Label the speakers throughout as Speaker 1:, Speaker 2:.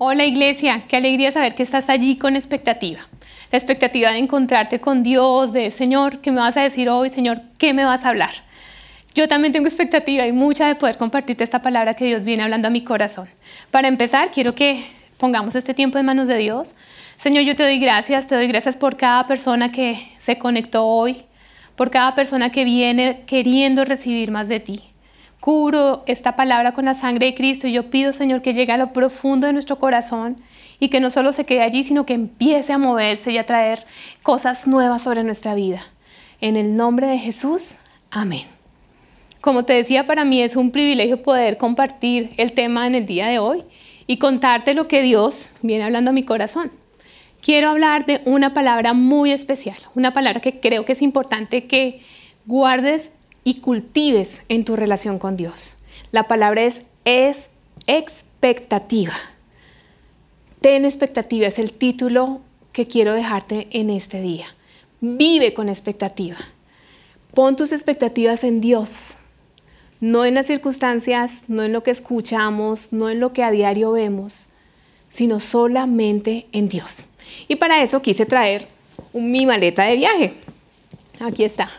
Speaker 1: Hola iglesia, qué alegría saber que estás allí con expectativa. La expectativa de encontrarte con Dios, de Señor, ¿qué me vas a decir hoy? Señor, ¿qué me vas a hablar? Yo también tengo expectativa y mucha de poder compartirte esta palabra que Dios viene hablando a mi corazón. Para empezar, quiero que pongamos este tiempo en manos de Dios. Señor, yo te doy gracias, te doy gracias por cada persona que se conectó hoy, por cada persona que viene queriendo recibir más de ti. Cubro esta palabra con la sangre de Cristo y yo pido, Señor, que llegue a lo profundo de nuestro corazón y que no solo se quede allí, sino que empiece a moverse y a traer cosas nuevas sobre nuestra vida. En el nombre de Jesús, amén. Como te decía, para mí es un privilegio poder compartir el tema en el día de hoy y contarte lo que Dios viene hablando a mi corazón. Quiero hablar de una palabra muy especial, una palabra que creo que es importante que guardes y cultives en tu relación con Dios. La palabra es, es expectativa. Ten expectativa, es el título que quiero dejarte en este día. Vive con expectativa. Pon tus expectativas en Dios, no en las circunstancias, no en lo que escuchamos, no en lo que a diario vemos, sino solamente en Dios. Y para eso quise traer mi maleta de viaje. Aquí está.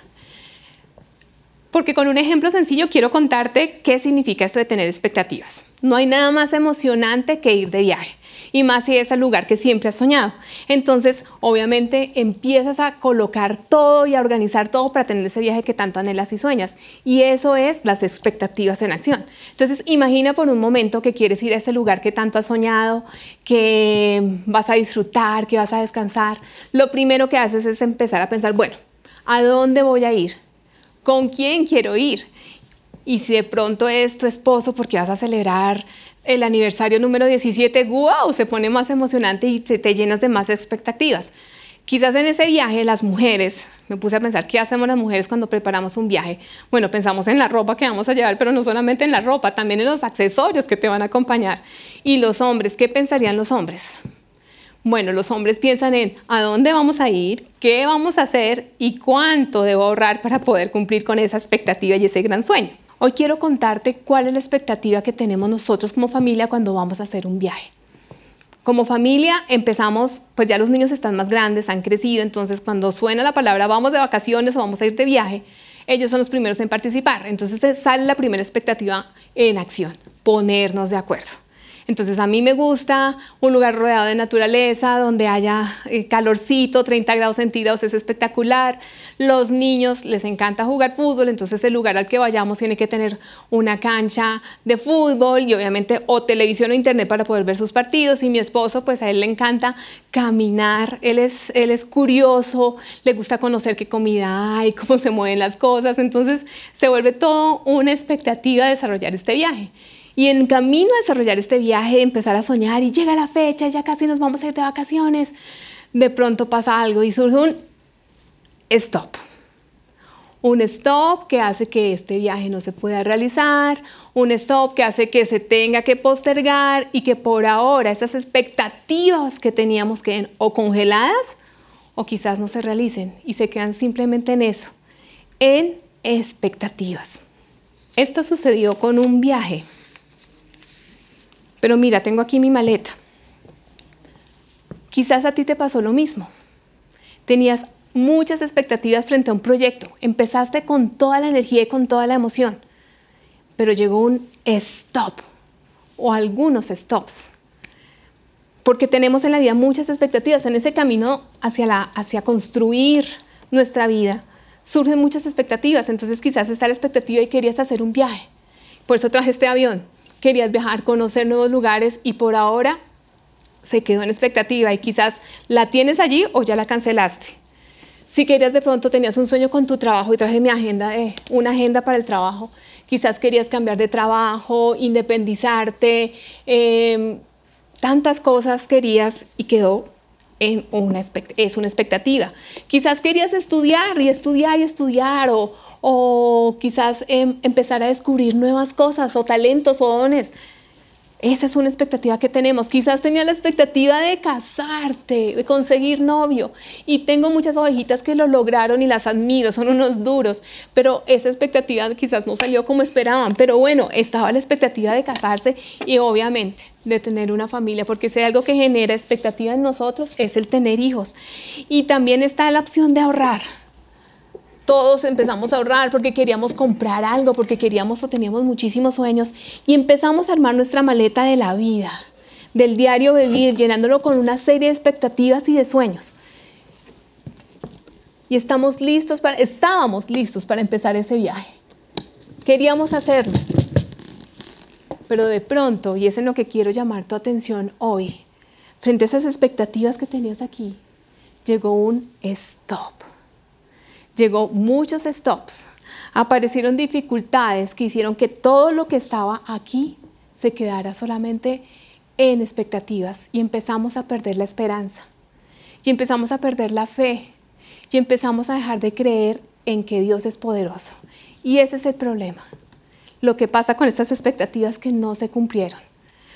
Speaker 1: Porque con un ejemplo sencillo quiero contarte qué significa esto de tener expectativas. No hay nada más emocionante que ir de viaje, y más si es el lugar que siempre has soñado. Entonces, obviamente, empiezas a colocar todo y a organizar todo para tener ese viaje que tanto anhelas y sueñas. Y eso es las expectativas en acción. Entonces, imagina por un momento que quieres ir a ese lugar que tanto has soñado, que vas a disfrutar, que vas a descansar. Lo primero que haces es empezar a pensar, bueno, ¿a dónde voy a ir? Con quién quiero ir. Y si de pronto es tu esposo porque vas a celebrar el aniversario número 17, wow, se pone más emocionante y te, te, llenas de más expectativas. Quizás en ese viaje las mujeres, me puse a pensar, ¿qué hacemos las mujeres cuando preparamos un viaje? Bueno, pensamos en la ropa que vamos a llevar, pero no solamente en la ropa, también en los accesorios que te van a acompañar. Y los hombres, ¿qué pensarían los hombres? Bueno, los hombres piensan en a dónde vamos a ir, qué vamos a hacer y cuánto debo ahorrar para poder cumplir con esa expectativa y ese gran sueño. Hoy quiero contarte cuál es la expectativa que tenemos nosotros como familia cuando vamos a hacer un viaje. Como familia empezamos, pues ya los niños están más grandes, han crecido, entonces cuando suena la palabra vamos de vacaciones o vamos a ir de viaje, ellos son los primeros en participar. Entonces sale la primera expectativa en acción, ponernos de acuerdo. Entonces a mí me gusta un lugar rodeado de naturaleza, donde haya eh, calorcito, 30 grados centígrados es espectacular. Los niños les encanta jugar fútbol, entonces el lugar al que vayamos tiene que tener una cancha de fútbol y obviamente o televisión o internet para poder ver sus partidos. Y mi esposo, pues a él le encanta caminar, él es, él es curioso, le gusta conocer qué comida hay, cómo se mueven las cosas, entonces se vuelve todo una expectativa de desarrollar este viaje. Y en camino a desarrollar este viaje, empezar a soñar y llega la fecha, ya casi nos vamos a ir de vacaciones, de pronto pasa algo y surge un stop. Un stop que hace que este viaje no se pueda realizar, un stop que hace que se tenga que postergar y que por ahora esas expectativas que teníamos queden o congeladas o quizás no se realicen y se quedan simplemente en eso, en expectativas. Esto sucedió con un viaje pero mira, tengo aquí mi maleta. Quizás a ti te pasó lo mismo. Tenías muchas expectativas frente a un proyecto. Empezaste con toda la energía y con toda la emoción. Pero llegó un stop o algunos stops. Porque tenemos en la vida muchas expectativas. En ese camino hacia, la, hacia construir nuestra vida surgen muchas expectativas. Entonces quizás está la expectativa y querías hacer un viaje. Por eso traje este avión querías viajar, conocer nuevos lugares y por ahora se quedó en expectativa y quizás la tienes allí o ya la cancelaste. Si querías de pronto tenías un sueño con tu trabajo y traje mi agenda, de, una agenda para el trabajo, quizás querías cambiar de trabajo, independizarte, em, tantas cosas querías y quedó en una, es una expectativa. Quizás querías estudiar y estudiar y estudiar o, o quizás em, empezar a descubrir nuevas cosas o talentos o dones. Esa es una expectativa que tenemos. Quizás tenía la expectativa de casarte, de conseguir novio. Y tengo muchas ovejitas que lo lograron y las admiro, son unos duros. Pero esa expectativa quizás no salió como esperaban. Pero bueno, estaba la expectativa de casarse y obviamente de tener una familia, porque si hay algo que genera expectativa en nosotros es el tener hijos. Y también está la opción de ahorrar todos empezamos a ahorrar porque queríamos comprar algo, porque queríamos o teníamos muchísimos sueños y empezamos a armar nuestra maleta de la vida, del diario vivir, llenándolo con una serie de expectativas y de sueños. Y estamos estábamos listos para empezar ese viaje. Queríamos hacerlo. Pero de pronto, y es en lo que quiero llamar tu atención hoy, frente a esas expectativas que tenías aquí, llegó un stop llegó muchos stops, aparecieron dificultades que hicieron que todo lo que estaba aquí se quedara solamente en expectativas y empezamos a perder la esperanza y empezamos a perder la fe y empezamos a dejar de creer en que Dios es poderoso. Y ese es el problema. Lo que pasa con estas expectativas que no se cumplieron.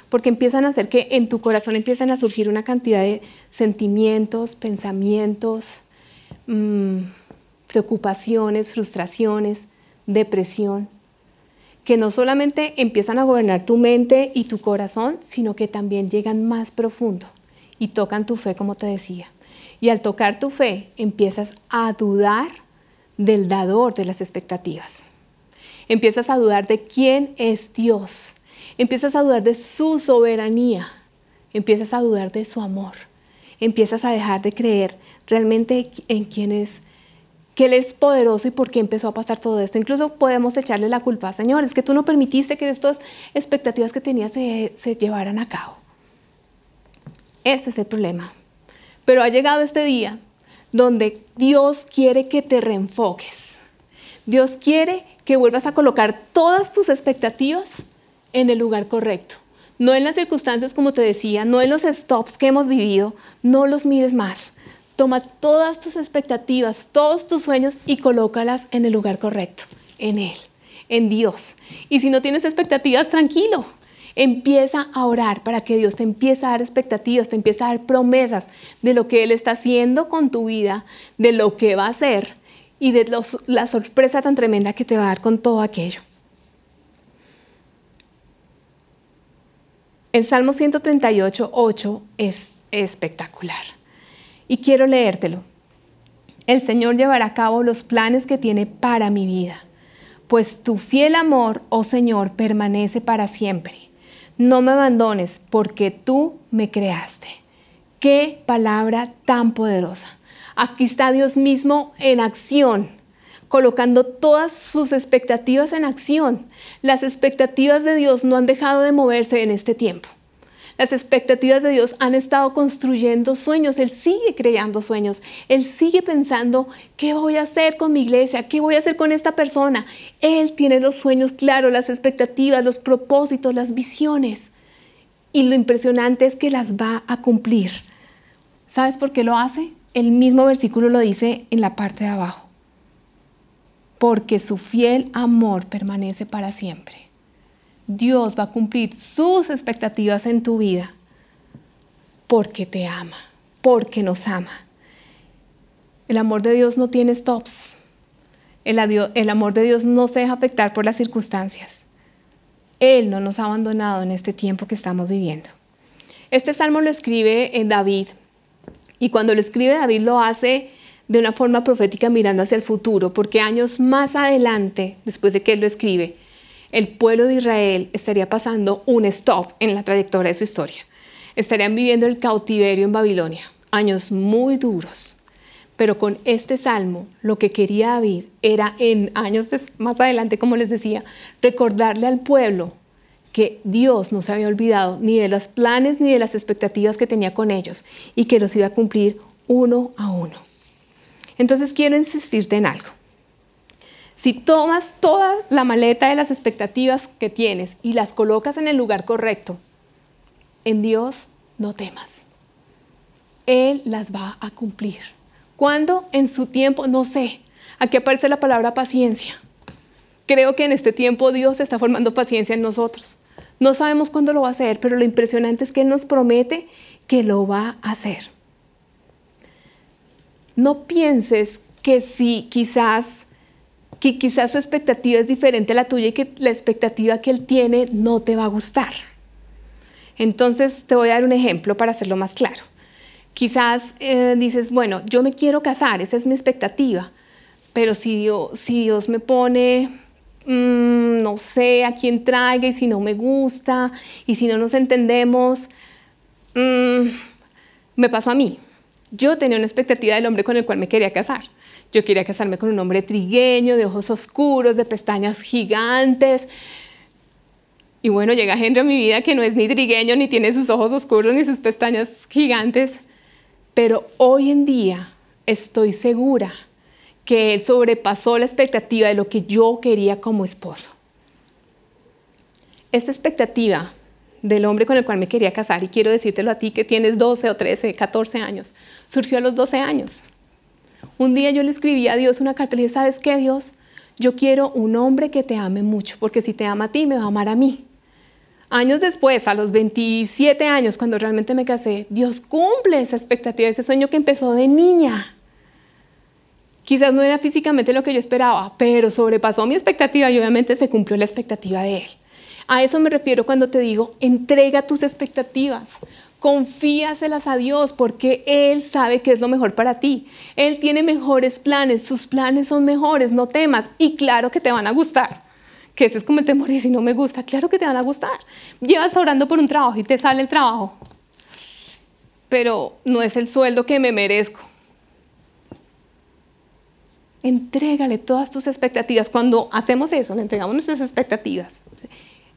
Speaker 1: Porque empiezan a hacer que en tu corazón empiezan a surgir una cantidad de sentimientos, pensamientos, mmm, preocupaciones, frustraciones, depresión, que no solamente empiezan a gobernar tu mente y tu corazón, sino que también llegan más profundo y tocan tu fe, como te decía. Y al tocar tu fe, empiezas a dudar del dador de las expectativas. Empiezas a dudar de quién es Dios. Empiezas a dudar de su soberanía. Empiezas a dudar de su amor. Empiezas a dejar de creer realmente en quién es que Él es poderoso y por qué empezó a pasar todo esto. Incluso podemos echarle la culpa, Señor, es que tú no permitiste que estas expectativas que tenías se, se llevaran a cabo. Este es el problema. Pero ha llegado este día donde Dios quiere que te reenfoques. Dios quiere que vuelvas a colocar todas tus expectativas en el lugar correcto. No en las circunstancias, como te decía, no en los stops que hemos vivido, no los mires más Toma todas tus expectativas, todos tus sueños y colócalas en el lugar correcto, en Él, en Dios. Y si no tienes expectativas, tranquilo. Empieza a orar para que Dios te empiece a dar expectativas, te empiece a dar promesas de lo que Él está haciendo con tu vida, de lo que va a hacer y de la sorpresa tan tremenda que te va a dar con todo aquello. El Salmo 138, 8 es espectacular y quiero leértelo. El Señor llevará a cabo los planes que tiene para mi vida, pues tu fiel amor, oh Señor, permanece para siempre. No me abandones porque tú me creaste. Qué palabra tan poderosa. Aquí está Dios mismo en acción, colocando todas sus expectativas en acción. Las expectativas de Dios no han dejado de moverse en este tiempo. Las expectativas de Dios han estado construyendo sueños. Él sigue creando sueños. Él sigue pensando, ¿qué voy a hacer con mi iglesia? ¿Qué voy a hacer con esta persona? Él tiene los sueños claros, las expectativas, los propósitos, las visiones. Y lo impresionante es que las va a cumplir. ¿Sabes por qué lo hace? El mismo versículo lo dice en la parte de abajo. Porque su fiel amor permanece para siempre. Dios va a cumplir sus expectativas en tu vida porque te ama, porque nos ama. El amor de Dios no tiene stops. El, amor de Dios no se deja afectar por las circunstancias. Él no nos ha abandonado en este tiempo que estamos viviendo. Este salmo lo escribe en David y cuando lo escribe David lo hace de una forma profética mirando hacia el futuro, porque años más adelante, después de que él lo escribe, el pueblo de Israel estaría pasando un stop en la trayectoria de su historia. Estarían viviendo el cautiverio en Babilonia, años muy duros. Pero con este salmo, lo que quería David era en años más adelante, como les decía, recordarle al pueblo que Dios no se había olvidado ni de los planes ni de las expectativas que tenía con ellos y que los iba a cumplir uno a uno. Entonces quiero insistirte en algo. Si tomas toda la maleta de las expectativas que tienes y las colocas en el lugar correcto, en Dios no temas. Él las va a cumplir. ¿Cuándo? En su tiempo, no sé. Aquí aparece la palabra paciencia. Creo que en este tiempo Dios está formando paciencia en nosotros. No sabemos cuándo lo va a hacer, pero lo impresionante es que Él nos promete que lo va a hacer. No pienses que si quizás que quizás su expectativa es diferente a la tuya y que la expectativa que él tiene no te va a gustar. Entonces te voy a dar un ejemplo para hacerlo más claro. Quizás eh, dices, bueno, yo me quiero casar, esa es mi expectativa, pero si Dios, si Dios me pone, mm, no sé a quién traiga y si no me gusta y si no nos entendemos, mm, me pasó a mí. Yo tenía una expectativa del hombre con el cual me quería casar. Yo quería casarme con un hombre trigueño, de ojos oscuros, de pestañas gigantes. Y bueno, llega Henry a mi vida que no es ni trigueño, ni tiene sus ojos oscuros, ni sus pestañas gigantes. Pero hoy en día estoy segura que él sobrepasó la expectativa de lo que yo quería como esposo. Esta expectativa del hombre con el cual me quería casar, y quiero decírtelo a ti que tienes 12 o 13, 14 años, surgió a los 12 años. Un día yo le escribí a Dios una carta y le dije, ¿sabes qué, Dios? Yo quiero un hombre que te ame mucho, porque si te ama a ti, me va a amar a mí. Años después, a los 27 años, cuando realmente me casé, Dios cumple esa expectativa, ese sueño que empezó de niña. Quizás no era físicamente lo que yo esperaba, pero sobrepasó mi expectativa y obviamente se cumplió la expectativa de Él. A eso me refiero cuando te digo, entrega tus expectativas confíaselas a Dios porque Él sabe que es lo mejor para ti. Él tiene mejores planes, sus planes son mejores, no temas y claro que te van a gustar. Que ese es como el temor y si no me gusta, claro que te van a gustar. Llevas orando por un trabajo y te sale el trabajo, pero no es el sueldo que me merezco. Entrégale todas tus expectativas. Cuando hacemos eso, le entregamos nuestras expectativas,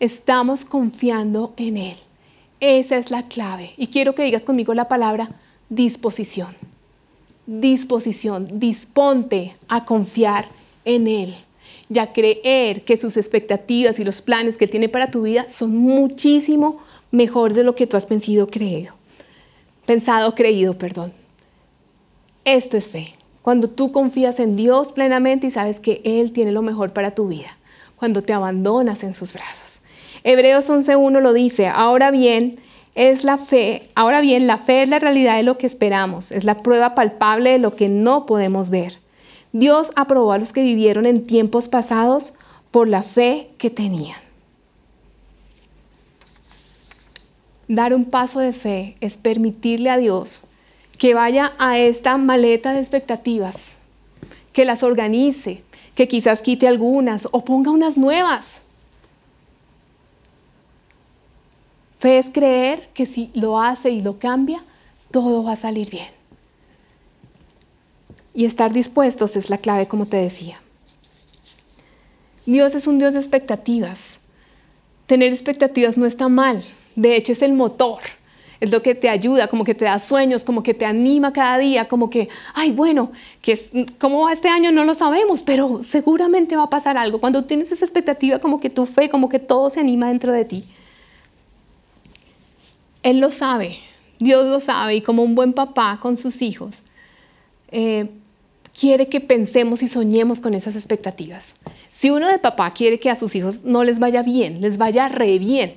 Speaker 1: estamos confiando en Él. Esa es la clave. Y quiero que digas conmigo la palabra disposición. Disposición. Disponte a confiar en Él y a creer que sus expectativas y los planes que Él tiene para tu vida son muchísimo mejores de lo que tú has pensado, creído. Pensado, creído, perdón. Esto es fe. Cuando tú confías en Dios plenamente y sabes que Él tiene lo mejor para tu vida. Cuando te abandonas en sus brazos. Hebreos 11.1 lo dice, ahora bien, es la fe, ahora bien, la fe es la realidad de lo que esperamos, es la prueba palpable de lo que no podemos ver. Dios aprobó a los que vivieron en tiempos pasados por la fe que tenían. Dar un paso de fe es permitirle a Dios que vaya a esta maleta de expectativas, que las organice, que quizás quite algunas o ponga unas nuevas Fe es creer que si lo hace y lo cambia, todo va a salir bien. Y estar dispuestos es la clave, como te decía. Dios es un Dios de expectativas. Tener expectativas no está mal. De hecho, es el motor. Es lo que te ayuda, como que te da sueños, como que te anima cada día, como que, ay, bueno, que cómo va este año no lo sabemos, pero seguramente va a pasar algo. Cuando tienes esa expectativa, como que tu fe, como que todo se anima dentro de ti. Él lo sabe, Dios lo sabe y como un buen papá con sus hijos, eh, quiere que pensemos y soñemos con esas expectativas. Si uno de papá quiere que a sus hijos no les vaya bien, les vaya re bien,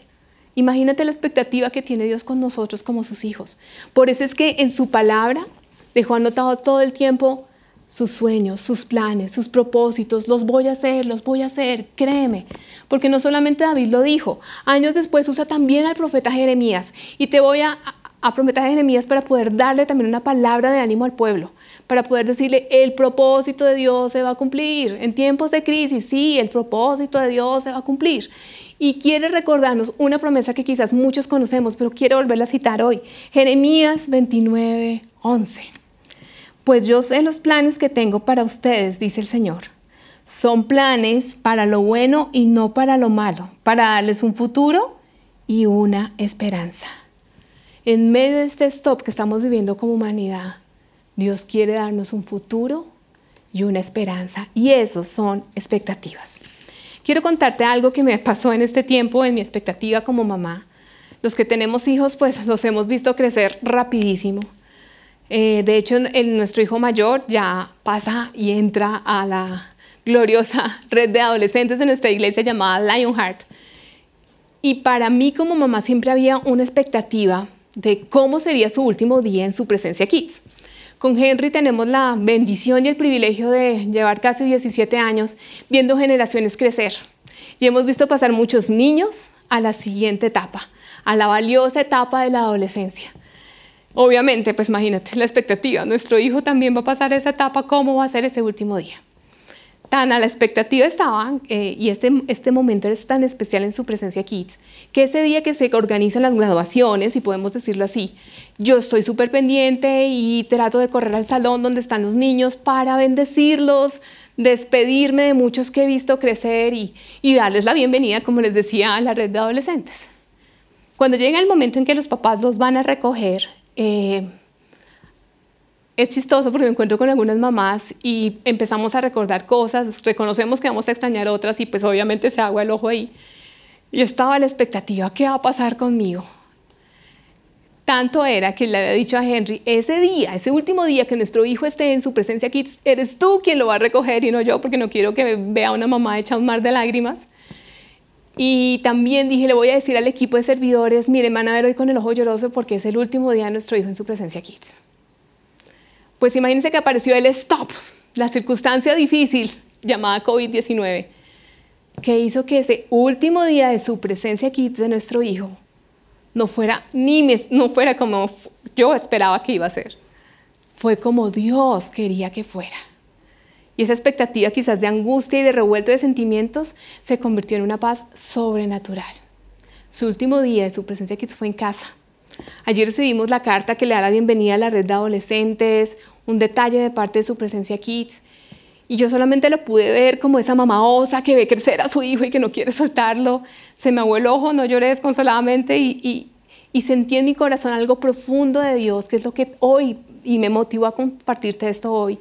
Speaker 1: imagínate la expectativa que tiene Dios con nosotros como sus hijos. Por eso es que en su palabra dejó anotado todo el tiempo sus sueños, sus planes, sus propósitos, los voy a hacer, los voy a hacer, créeme. Porque no solamente David lo dijo, años después usa también al profeta Jeremías y te voy a, a profeta Jeremías para poder darle también una palabra de ánimo al pueblo, para poder decirle, el propósito de Dios se va a cumplir. En tiempos de crisis, sí, el propósito de Dios se va a cumplir. Y quiere recordarnos una promesa que quizás muchos conocemos, pero quiero volverla a citar hoy. Jeremías 29, 11 pues yo sé los planes que tengo para ustedes, dice el Señor. Son planes para lo bueno y no para lo malo, para darles un futuro y una esperanza. En medio de este stop que estamos viviendo como humanidad, Dios quiere darnos un futuro y una esperanza. Y eso son expectativas. Quiero contarte algo que me pasó en este tiempo, en mi expectativa como mamá. Los que tenemos hijos, pues los hemos visto crecer rapidísimo. Eh, de hecho, nuestro hijo mayor ya pasa y entra a la gloriosa red de adolescentes de nuestra iglesia llamada Lionheart. Y para mí como mamá siempre había una expectativa de cómo sería su último día en su presencia Kids. Con Henry tenemos la bendición y el privilegio de llevar casi 17 años viendo generaciones crecer. Y hemos visto pasar muchos niños a la siguiente etapa, a la valiosa etapa de la adolescencia. Obviamente, pues imagínate la expectativa, nuestro hijo también va a pasar esa etapa, ¿cómo va a ser ese último día? tan a la expectativa estaban, eh, y este, este momento es tan especial en su presencia Kids, que ese día que se organizan las graduaciones, si podemos decirlo así, yo estoy súper pendiente y trato de correr al salón donde están los niños para bendecirlos, despedirme de muchos que he visto crecer y, darles la bienvenida, como les decía, a la red de adolescentes. Cuando llega el momento en que los papás los van a recoger, eh, es chistoso porque me encuentro con algunas mamás y empezamos a recordar cosas, reconocemos que vamos a extrañar otras y pues obviamente se agua el ojo ahí. Y estaba la expectativa, ¿qué va a pasar conmigo? Tanto era que le había dicho a Henry, ese día, ese último día que nuestro hijo esté en su presencia aquí, eres tú quien lo va a recoger y no yo, porque no quiero que vea una mamá hecha un mar de lágrimas. Y también dije, le voy a decir al equipo de servidores, miren, van a ver hoy con el ojo lloroso porque es el último día de nuestro hijo en su presencia Kids. Pues imagínense que apareció el stop, la circunstancia difícil llamada COVID-19, que hizo que ese último día de su presencia aquí de nuestro hijo no fuera ni no fuera como yo esperaba que iba a ser. Fue como Dios quería que fuera. Y esa expectativa quizás de angustia y de revuelto de sentimientos se convirtió en una paz sobrenatural. Su último día de su presencia aquí fue en casa, Ayer recibimos la carta que le da la bienvenida a la red de adolescentes, un detalle de parte de su presencia Kids. Y yo solamente lo pude ver como esa mamá osa que ve crecer a su hijo y que no quiere soltarlo. Se me aguó el ojo, no lloré desconsoladamente y, y sentí en mi corazón algo profundo de Dios, que es lo que hoy, y me motivó a compartirte esto hoy,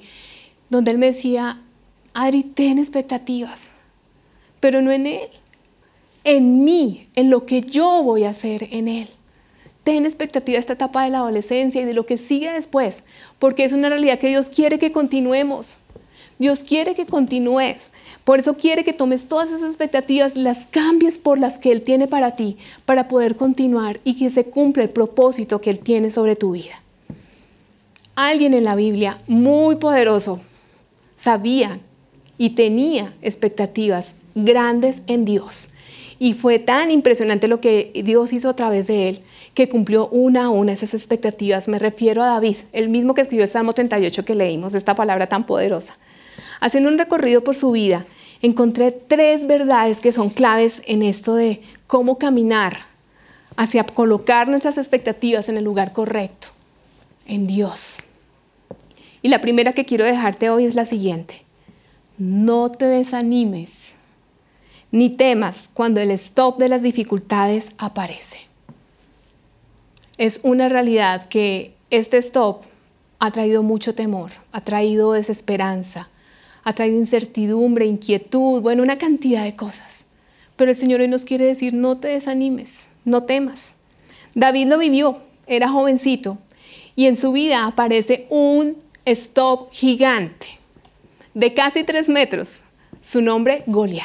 Speaker 1: donde Él me decía, Adri, ten expectativas, pero no en Él, en mí, en lo que yo voy a hacer en Él ten expectativa de esta etapa de la adolescencia y de lo que sigue después, porque es una realidad que Dios quiere que continuemos. Dios quiere que continúes. Por eso quiere que tomes todas esas expectativas, las cambies por las que Él tiene para ti, para poder continuar y que se cumpla el propósito que Él tiene sobre tu vida. Alguien en la Biblia muy poderoso sabía y tenía expectativas grandes en Dios. Y fue tan impresionante lo que Dios hizo a través de él que cumplió una a una esas expectativas. Me refiero a David, el mismo que escribió el Salmo 38 que leímos, esta palabra tan poderosa. Haciendo un recorrido por su vida, encontré tres verdades que son claves en esto de cómo caminar hacia colocar nuestras expectativas en el lugar correcto, en Dios. Y la primera que quiero dejarte hoy es la siguiente. No te desanimes ni temas cuando el stop de las dificultades aparece. Es una realidad que este stop ha traído mucho temor, ha traído desesperanza, ha traído incertidumbre, inquietud, bueno, una cantidad de cosas. Pero el Señor hoy nos quiere decir, no te desanimes, no temas. David lo vivió, era jovencito, y en su vida aparece un stop gigante de casi tres metros, su nombre Goliat.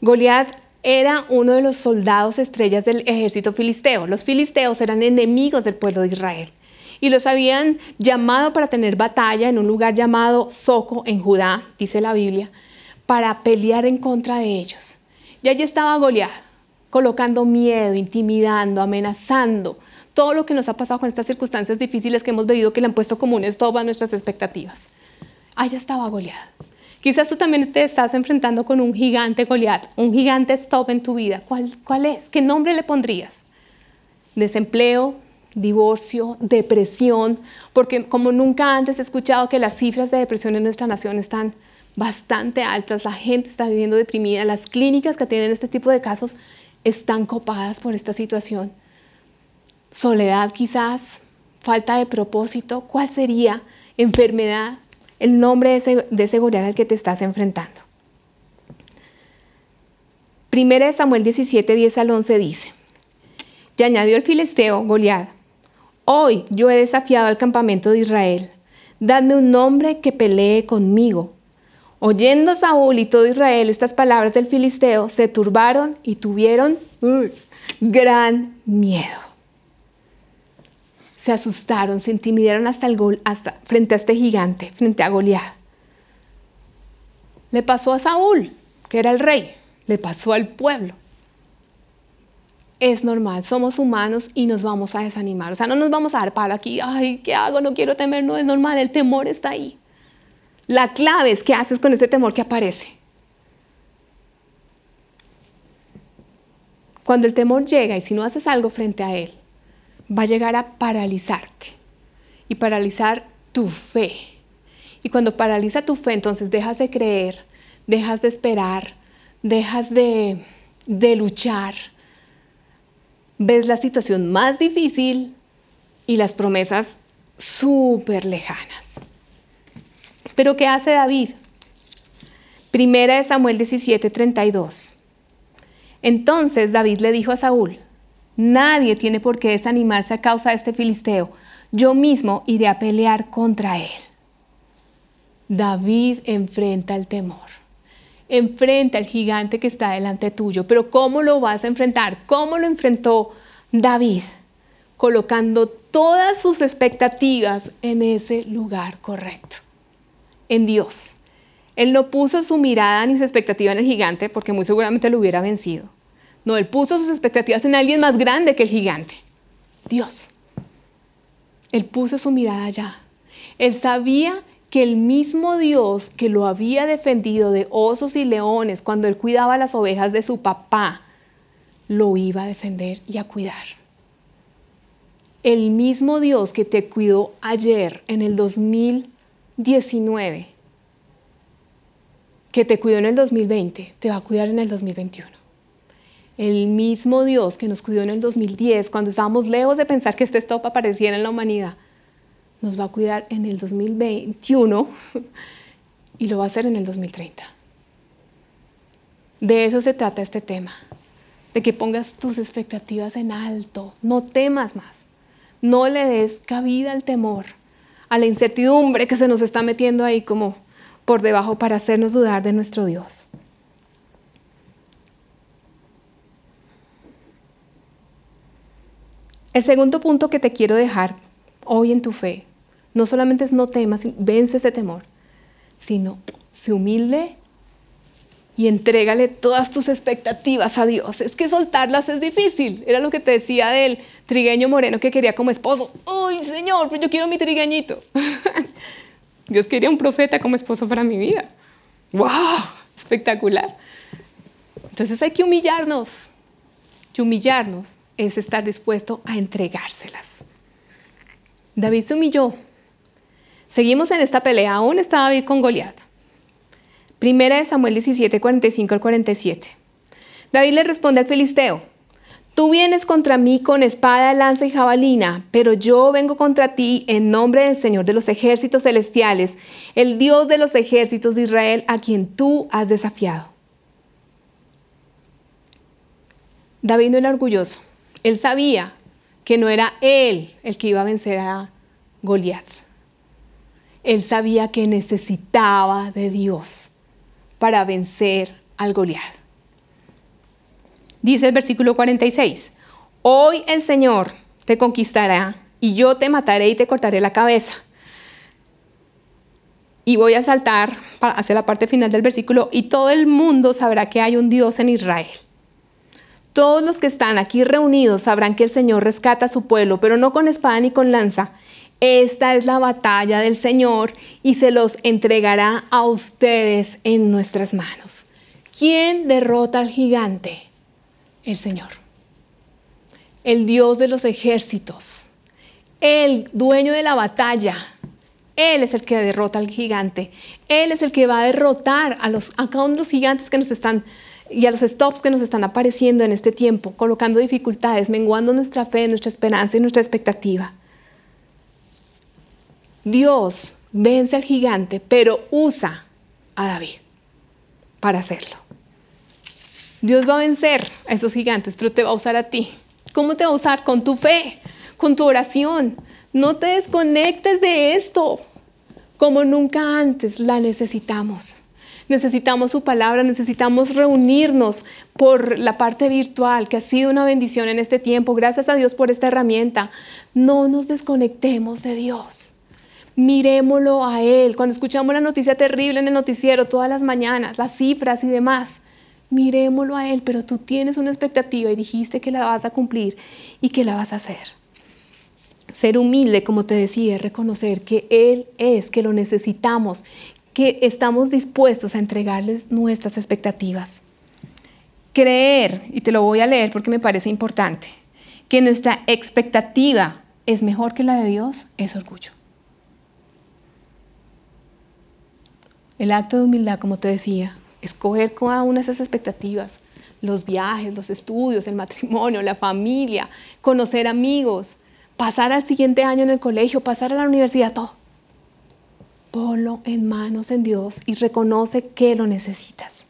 Speaker 1: Goliat era uno de los soldados estrellas del ejército filisteo. Los filisteos eran enemigos del pueblo de Israel y los habían llamado para tener batalla en un lugar llamado Soco en Judá, dice la Biblia, para pelear en contra de ellos. Y allí estaba Goliat, colocando miedo, intimidando, amenazando, todo lo que nos ha pasado con estas circunstancias difíciles que hemos vivido que le han puesto como un stop a nuestras expectativas. Allá estaba Goliat. Quizás tú también te estás enfrentando con un gigante Goliat, un gigante stop en tu vida. ¿Cuál, ¿Cuál es? ¿Qué nombre le pondrías? Desempleo, divorcio, depresión, porque como nunca antes he escuchado que las cifras de depresión en nuestra nación están bastante altas, la gente está viviendo deprimida, las clínicas que tienen este tipo de casos están copadas por esta situación. Soledad quizás, falta de propósito, ¿cuál sería? Enfermedad, el nombre de ese, de al que te estás enfrentando. Primera de Samuel 17, 10 al 11 dice, y añadió el filisteo Goliat, hoy yo he desafiado al campamento de Israel, dadme un nombre que pelee conmigo. Oyendo Saúl y todo Israel estas palabras del filisteo, se turbaron y tuvieron gran miedo. Se asustaron, se intimidaron hasta, el gol, hasta frente a este gigante, frente a Goliat. Le pasó a Saúl, que era el rey, le pasó al pueblo. Es normal, somos humanos y nos vamos a desanimar. O sea, no nos vamos a dar palo aquí, ay, ¿qué hago? No quiero temer, no es normal, el temor está ahí. La clave es qué haces con ese temor que aparece. Cuando el temor llega y si no haces algo frente a él, va a llegar a paralizarte y paralizar tu fe. Y cuando paraliza tu fe, entonces dejas de creer, dejas de esperar, dejas de, de luchar. Ves la situación más difícil y las promesas súper lejanas. Pero ¿qué hace David? Primera de Samuel 17, 32. Entonces David le dijo a Saúl, nadie tiene por qué desanimarse a causa de este filisteo, yo mismo iré a pelear contra él. David enfrenta el temor, enfrenta al gigante que está delante tuyo, pero ¿cómo lo vas a enfrentar? ¿Cómo lo enfrentó David? Colocando todas sus expectativas en ese lugar correcto en Dios. Él no puso su mirada ni su expectativa en el gigante porque muy seguramente lo hubiera vencido. No, él puso sus expectativas en alguien más grande que el gigante, Dios. Él puso su mirada allá. Él sabía que el mismo Dios que lo había defendido de osos y leones cuando él cuidaba las ovejas de su papá, lo iba a defender y a cuidar. El mismo Dios que te cuidó ayer en el 2000 19 que te cuidó en el 2020, te va a cuidar en el 2021. El mismo Dios que nos cuidó en el 2010, cuando estábamos lejos de pensar que este stop apareciera en la humanidad, nos va a cuidar en el 2021 y lo va a hacer en el 2030. De eso se trata este tema, de que pongas tus expectativas en alto, no temas más, no le des cabida al temor a la incertidumbre que se nos está metiendo ahí como por debajo para hacernos dudar de nuestro Dios. El segundo punto que te quiero dejar hoy en tu fe, no solamente es no temas, vence ese temor, sino se humilde y entrégale todas tus expectativas a Dios. Es que soltarlas es difícil. Era lo que te decía del trigueño moreno que quería como esposo. ¡Uy, Señor, pero yo quiero mi trigueñito! Dios quería un profeta como esposo para mi vida. ¡Wow! Espectacular. Entonces hay que humillarnos. Y humillarnos es estar dispuesto a entregárselas. David se humilló. Seguimos en esta pelea. Aún está David con Goliat. Primera de Samuel 17, 45 al 47. David le responde al filisteo, Tú vienes contra mí con espada, lanza y jabalina, pero yo vengo contra ti en nombre del Señor de los ejércitos celestiales, el Dios de los ejércitos de Israel, a quien tú has desafiado. David no era orgulloso. Él sabía que no era él el que iba a vencer a Goliat. Él sabía que necesitaba de Dios para vencer al Goliat. Dice el versículo 46, hoy el Señor te conquistará y yo te mataré y te cortaré la cabeza. Y voy a saltar hacia la parte final del versículo y todo el mundo sabrá que hay un Dios en Israel. Todos los que están aquí reunidos sabrán que el Señor rescata a su pueblo, pero no con espada ni con lanza, esta es la batalla del Señor y se los entregará a ustedes en nuestras manos. ¿Quién derrota al gigante? El Señor. El Dios de los ejércitos. El dueño de la batalla. Él es el que derrota al gigante. Él es el que va a derrotar a, los, a cada uno de los gigantes que nos están y a los stops que nos están apareciendo en este tiempo, colocando dificultades, menguando nuestra fe, nuestra esperanza y nuestra expectativa. Dios vence al gigante, pero usa a David para hacerlo. Dios va a vencer a esos gigantes, pero te va a usar a ti. ¿Cómo te va a usar? Con tu fe, con tu oración. No te desconectes de esto. Como nunca antes la necesitamos. Necesitamos su palabra, necesitamos reunirnos por la parte virtual, que ha sido una bendición en este tiempo. Gracias a Dios por esta herramienta. No nos desconectemos de Dios. Miremoslo a Él. Cuando escuchamos la noticia terrible en el noticiero todas las mañanas, las cifras y demás, miremoslo a Él, pero tú tienes una expectativa y dijiste que la vas a cumplir y que la vas a hacer. Ser humilde, como te decía, reconocer que Él es, que lo necesitamos, que estamos dispuestos a entregarles nuestras expectativas. Creer, y te lo voy a leer porque me parece importante, que nuestra expectativa es mejor que la de Dios es orgullo. El acto de humildad, como te decía, escoger cada una de esas expectativas, los viajes, los estudios, el matrimonio, la familia, conocer amigos, pasar al siguiente año en el colegio, pasar a la universidad, todo. Ponlo en manos en Dios y reconoce que lo necesitas.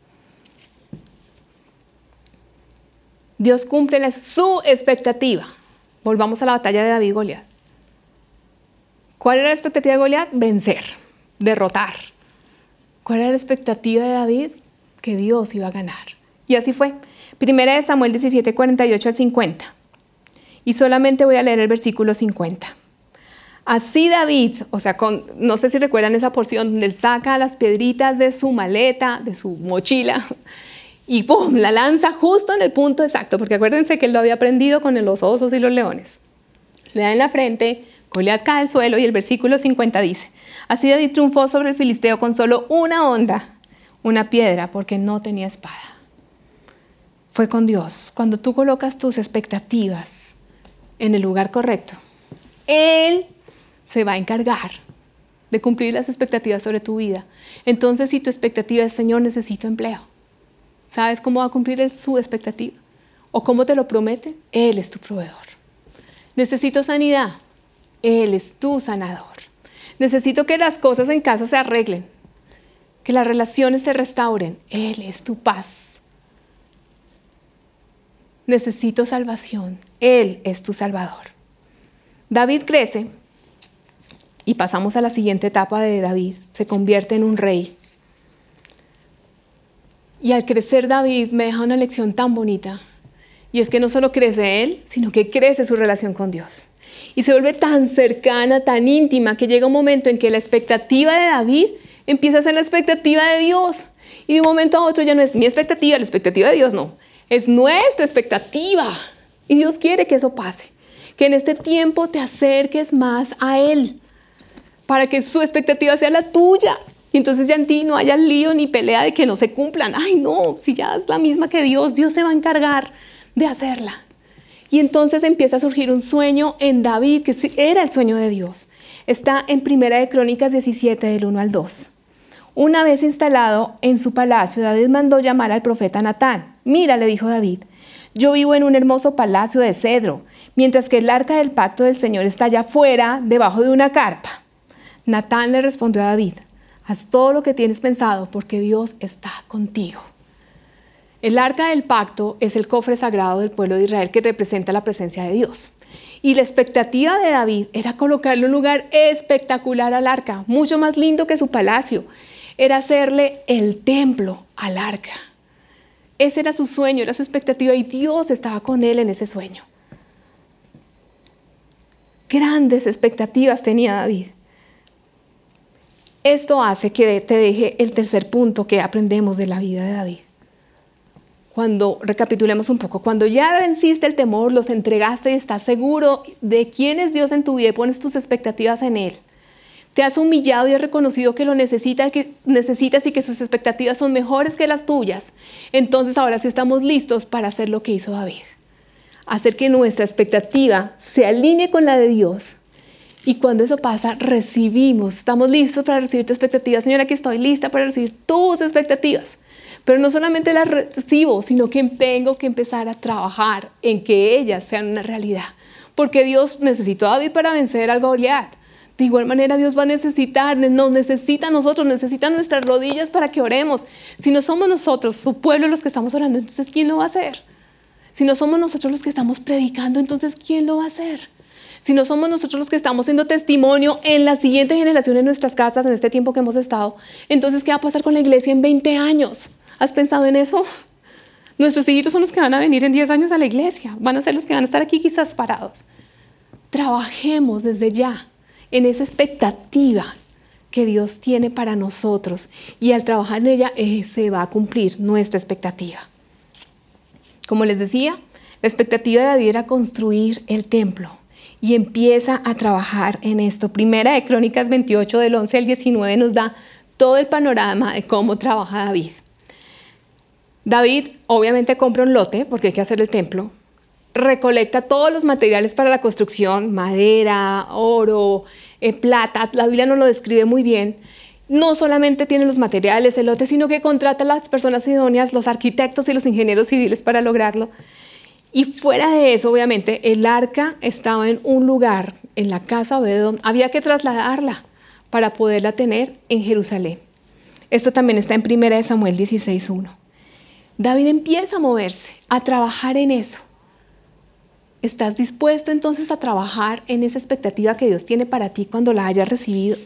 Speaker 1: Dios cumple su expectativa. Volvamos a la batalla de David y Goliat. ¿Cuál era la expectativa de Goliat? Vencer, derrotar. ¿Cuál era la expectativa de David? Que Dios iba a ganar. Y así fue. Primera de Samuel 17, 48 al 50 y solamente voy a leer el versículo 50. Así David, o sea, con, no sé si recuerdan esa porción donde él saca las piedritas de su maleta, de su mochila, y ¡pum! la lanza justo en el punto exacto, porque acuérdense que él lo había aprendido con los osos y los leones. Le da en la frente, Goliat cae al suelo y el versículo 50 dice, así David triunfó sobre el filisteo con solo una onda, una piedra, porque no tenía espada. Fue con Dios. Cuando tú colocas tus expectativas en el lugar correcto, Él se va a encargar de cumplir las expectativas sobre tu vida. Entonces, si tu expectativa es, Señor, necesito empleo, ¿sabes cómo va a cumplir su expectativa? ¿O cómo te lo promete? Él es tu proveedor. Necesito sanidad. Él es tu sanador. Necesito que las cosas en casa se arreglen, que las relaciones se restauren. Él es tu paz necesito salvación. Él es tu Salvador. David crece y pasamos a la siguiente etapa de David. Se convierte en un rey. Y al crecer David me deja una lección tan bonita. Y es que no solo crece él, sino que crece su relación con Dios. Y se vuelve tan cercana, tan íntima, que llega un momento en que la expectativa de David empieza a ser la expectativa de Dios. Y de un momento a otro ya no es mi expectativa, la expectativa de Dios no. Es nuestra expectativa. Y Dios quiere que eso pase. Que en este tiempo te acerques más a Él. Para que su expectativa sea la tuya. Y entonces ya en ti no haya lío ni pelea de que no se cumplan. Ay, no, si ya es la misma que Dios, Dios se va a encargar de hacerla. Y entonces empieza a surgir un sueño en David, que era el sueño de Dios. Está en Primera de Crónicas 17, del 1 al 2. Una vez instalado en su palacio, David mandó llamar al profeta Natán. Mira, le dijo David, yo vivo en un hermoso palacio de cedro, mientras que el arca del pacto del Señor está allá afuera, debajo de una carpa. Natán le respondió a David, haz todo lo que tienes pensado, porque Dios está contigo. El arca del pacto es el cofre sagrado del pueblo de Israel que representa la presencia de Dios. Y la expectativa de David era colocarle un lugar espectacular al arca, mucho más lindo que su palacio. Era hacerle el templo al arca. Ese era su sueño, era su expectativa y Dios estaba con él en ese sueño. Grandes expectativas tenía David. Esto hace que te deje el tercer punto que aprendemos de la vida de David. Cuando recapitulemos un poco, cuando ya venciste el temor, los entregaste y estás seguro de quién es Dios en tu vida y pones tus expectativas en Él, te has humillado y has reconocido que lo necesitas, que necesitas y que sus expectativas son mejores que las tuyas. Entonces ahora sí estamos listos para hacer lo que hizo David. Hacer que nuestra expectativa se alinee con la de Dios. Y cuando eso pasa, recibimos. Estamos listos para recibir tu expectativa. Señora, aquí estoy lista para recibir tus expectativas. Pero no solamente las recibo, sino que tengo que empezar a trabajar en que ellas sean una realidad. Porque Dios necesitó a David para vencer al Goliat. De igual manera Dios va a necesitar, nos necesita a nosotros, necesita nuestras rodillas para que oremos. Si no somos nosotros, su pueblo, los que estamos orando, entonces ¿quién lo va a hacer? Si no somos nosotros los que estamos predicando, entonces ¿quién lo va a hacer? Si no somos nosotros los que estamos siendo testimonio en la siguiente generación en nuestras casas, en este tiempo que hemos estado, entonces ¿qué va a pasar con la iglesia en 20 años? ¿Has pensado en eso? Nuestros hijitos son los que van a venir en 10 años a la iglesia, van a ser los que van a estar aquí quizás parados. Trabajemos desde ya en esa expectativa que Dios tiene para nosotros y al trabajar en ella eh, se va a cumplir nuestra expectativa. Como les decía, la expectativa de David era construir el templo y empieza a trabajar en esto. Primera de Crónicas 28 del 11 al 19 nos da todo el panorama de cómo trabaja David. David obviamente compra un lote porque hay que hacer el templo, recolecta todos los materiales para la construcción, madera, oro, eh, plata, la Biblia nos lo describe muy bien. No solamente tiene los materiales, el lote, sino que contrata a las personas idóneas, los arquitectos y los ingenieros civiles para lograrlo. Y fuera de eso, obviamente, el arca estaba en un lugar, en la casa de había que trasladarla para poderla tener en Jerusalén. Esto también está en 1 Samuel 16.1. David empieza a moverse, a trabajar en eso. ¿Estás dispuesto entonces a trabajar en esa expectativa que Dios tiene para ti cuando la hayas recibido?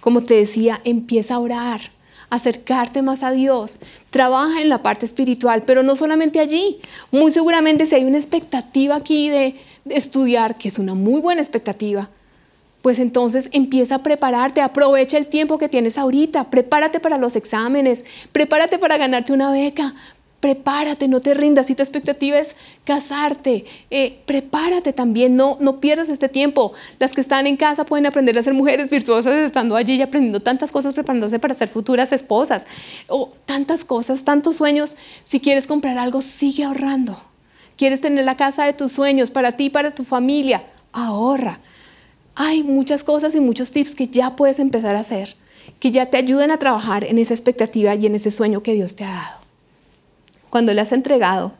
Speaker 1: Como te decía, empieza a orar, acercarte más a Dios, trabaja en la parte espiritual, pero no solamente allí. Muy seguramente si hay una expectativa aquí de, estudiar, que es una muy buena expectativa, pues entonces empieza a prepararte, aprovecha el tiempo que tienes ahorita, prepárate para los exámenes, prepárate para ganarte una beca, prepárate, no te rindas. Si tu expectativa es casarte, eh, prepárate también, no, no pierdas este tiempo. Las que están en casa pueden aprender a ser mujeres virtuosas estando allí y aprendiendo tantas cosas, preparándose para ser futuras esposas. O tantas cosas, tantos sueños. Si quieres comprar algo, sigue ahorrando. Quieres tener la casa de tus sueños para ti, para tu familia, ahorra. Hay muchas cosas y muchos tips que ya puedes empezar a hacer, que ya te ayuden a trabajar en esa expectativa y en ese sueño que Dios te ha dado cuando le has entregado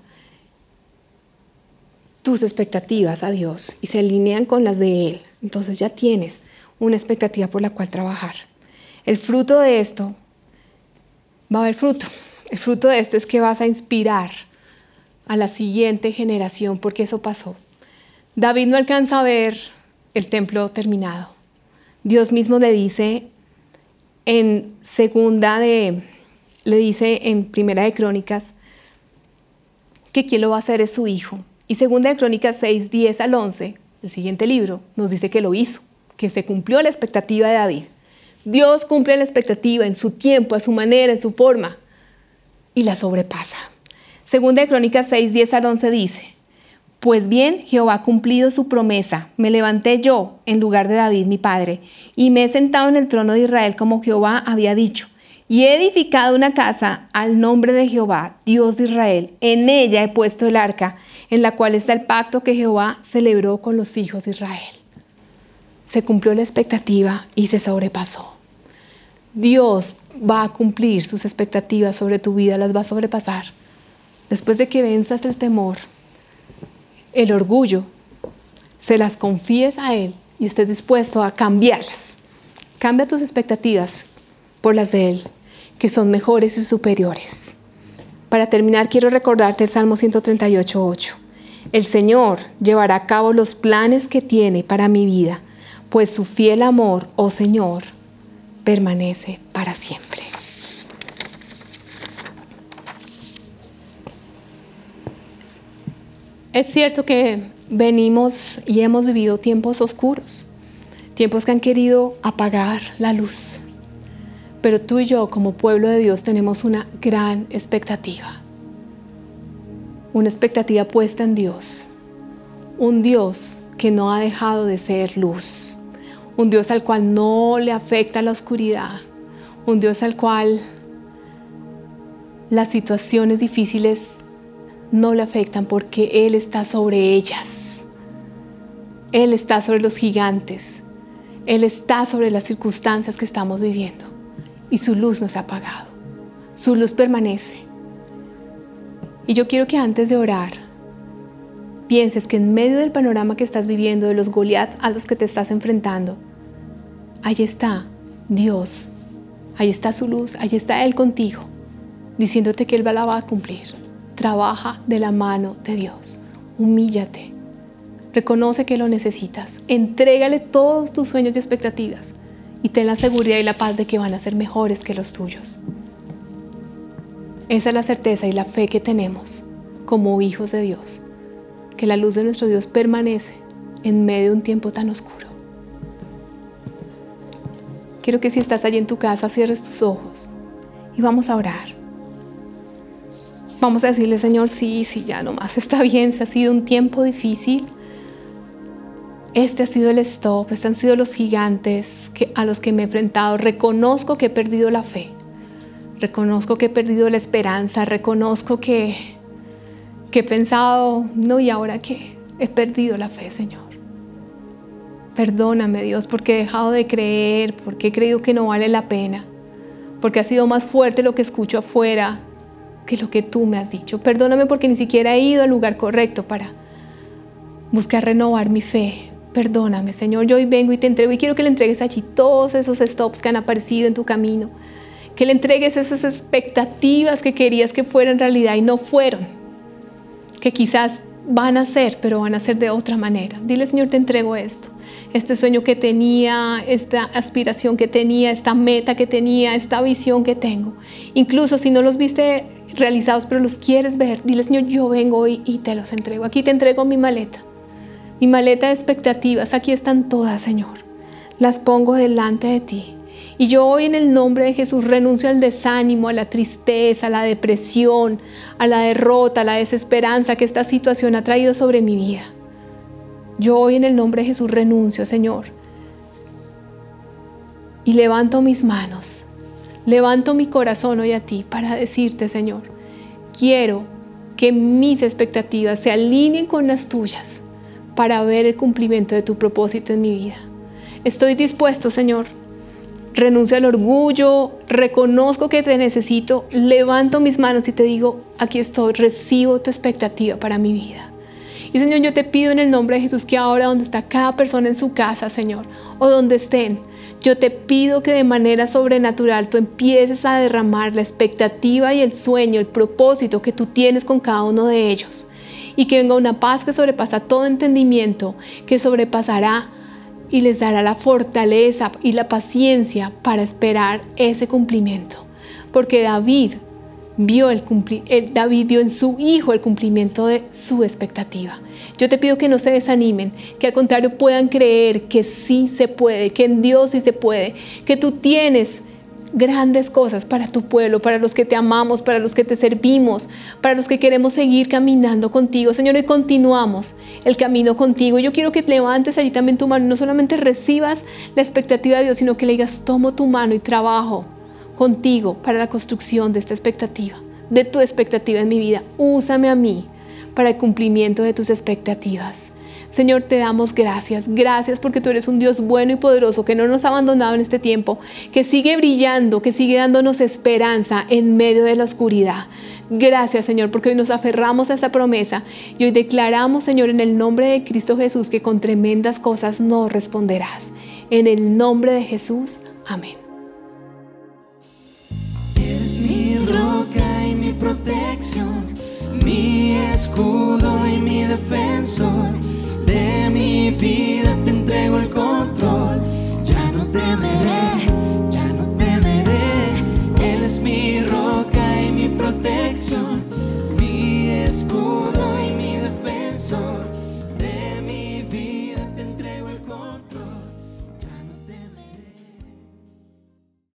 Speaker 1: tus expectativas a Dios y se alinean con las de Él, entonces ya tienes una expectativa por la cual trabajar. El fruto de esto, va a haber fruto. El fruto de esto es que vas a inspirar a la siguiente generación, porque eso pasó. David no alcanza a ver el templo terminado. Dios mismo le dice en segunda de, le dice en primera de Crónicas, quien lo va a hacer es su hijo. Y segunda de Crónicas 6, 10 al 11, el siguiente libro, nos dice que lo hizo, que se cumplió la expectativa de David. Dios cumple la expectativa en su tiempo, a su manera, en su forma, y la sobrepasa. Segunda de Crónicas 6, 10 al 11 dice, Pues bien, Jehová ha cumplido su promesa. Me levanté yo en lugar de David mi padre, y me he sentado en el trono de Israel como Jehová había dicho y he edificado una casa al nombre de Jehová, Dios de Israel. En ella he puesto el arca, en la cual está el pacto que Jehová celebró con los hijos de Israel. Se cumplió la expectativa y se sobrepasó. Dios va a cumplir sus expectativas sobre tu vida, las va a sobrepasar. Después de que venzas el temor, el orgullo, se las confíes a Él y estés dispuesto a cambiarlas. Cambia tus expectativas por las de Él que son mejores y superiores. Para terminar, quiero recordarte el Salmo 138.8. El Señor llevará a cabo los planes que tiene para mi vida, pues su fiel amor, oh Señor, permanece para siempre. Es cierto que venimos y hemos vivido tiempos oscuros, tiempos que han querido apagar la luz. Pero tú y yo como pueblo de Dios tenemos una gran expectativa. Una expectativa puesta en Dios. Un Dios que no ha dejado de ser luz. Un Dios al cual no le afecta la oscuridad. Un Dios al cual las situaciones difíciles no le afectan porque Él está sobre ellas. Él está sobre los gigantes. Él está sobre las circunstancias que estamos viviendo y su luz no se ha apagado. Su luz permanece. Y yo quiero que antes de orar, pienses que en medio del panorama que estás viviendo, de los Goliath a los que te estás enfrentando, ahí está Dios, ahí está su luz, ahí está Él contigo, diciéndote que Él la va a cumplir. trabaja de la mano de Dios. Humíllate. Reconoce que lo necesitas. Entrégale todos tus sueños y expectativas y ten la seguridad y la paz de que van a ser mejores que los tuyos. Esa es la certeza y la fe que tenemos como hijos de Dios, que la luz de nuestro Dios permanece en medio de un tiempo tan oscuro. Quiero que si estás allí en tu casa cierres tus ojos y vamos a orar. Vamos a decirle, Señor, sí, sí, ya nomás está bien, se ha sido un tiempo difícil. Este ha sido el stop, estos han sido los gigantes a los que me he enfrentado. Reconozco que he perdido la fe, reconozco que he perdido la esperanza, reconozco que he pensado, no, ¿y ahora qué? He perdido la fe, Señor. Perdóname, Dios, porque he dejado de creer, porque he creído que no vale la pena, porque ha sido más fuerte lo que escucho afuera que lo que tú me has dicho. Perdóname porque ni siquiera he ido al lugar correcto para buscar renovar mi fe. Perdóname, Señor. Yo hoy vengo y te entrego y quiero que le entregues allí todos esos stops que han aparecido en tu camino. Que le entregues esas expectativas que querías que fueran realidad y no fueron. Que quizás van a ser, pero van a ser de otra manera. Dile, Señor, te entrego esto. Este sueño que tenía, esta aspiración que tenía, esta meta que tenía, esta visión que tengo. Incluso si no los viste realizados, pero los quieres ver, dile, Señor, yo vengo hoy y te los entrego. Aquí te entrego mi maleta. Mi maleta de expectativas, aquí están todas, Señor. Las pongo delante de ti. Y yo hoy en el nombre de Jesús renuncio al desánimo, a la tristeza, a la depresión, a la derrota, a la desesperanza que esta situación ha traído sobre mi vida. Yo hoy en el nombre de Jesús renuncio, Señor. Y levanto mis manos Levanto mi corazón hoy a ti para decirte, Señor, quiero que mis expectativas se alineen con las tuyas para ver el cumplimiento de tu propósito en mi vida. Estoy dispuesto, Señor. Renuncio al orgullo, reconozco que te necesito, levanto mis manos y te digo, aquí estoy, recibo tu expectativa para mi vida. Y Señor, yo te pido en el nombre de Jesús que ahora donde está cada persona en su casa, Señor, o donde estén, yo te pido que de manera sobrenatural tú empieces a derramar la expectativa y el sueño, el propósito que tú tienes con cada uno de ellos. Y que venga una paz que sobrepasa todo entendimiento, que sobrepasará y les dará la fortaleza y la paciencia para esperar ese cumplimiento. Porque David vio el eh, David vio en su hijo el cumplimiento de su expectativa. Yo te pido que no se desanimen, que al contrario puedan creer que sí se puede, que en Dios sí se puede, que tú tienes grandes cosas para tu pueblo, para los que te amamos, para los que te servimos, para los que queremos seguir caminando contigo. Señor, hoy continuamos el camino contigo. Yo quiero que levantes allí también tu mano y no solamente recibas la expectativa de Dios, sino que le digas, tomo tu mano y trabajo contigo para la construcción de esta expectativa, de tu expectativa en mi vida. Úsame a mí para el cumplimiento de tus expectativas. Señor, te damos gracias. Gracias porque tú eres un Dios bueno y poderoso que no nos ha abandonado en este tiempo, que sigue brillando, que sigue dándonos esperanza en medio de la oscuridad. Gracias, Señor, porque hoy nos aferramos a esa promesa y hoy declaramos, Señor, en el nombre de Cristo Jesús, que con tremendas cosas nos responderás. En el nombre de Jesús. Amén.
Speaker 2: roca y mi protección, mi escudo y mi defensor de mi vida te entrego el control. Ya no temeré, ya no temeré. Él es mi roca y mi protección, mi escudo.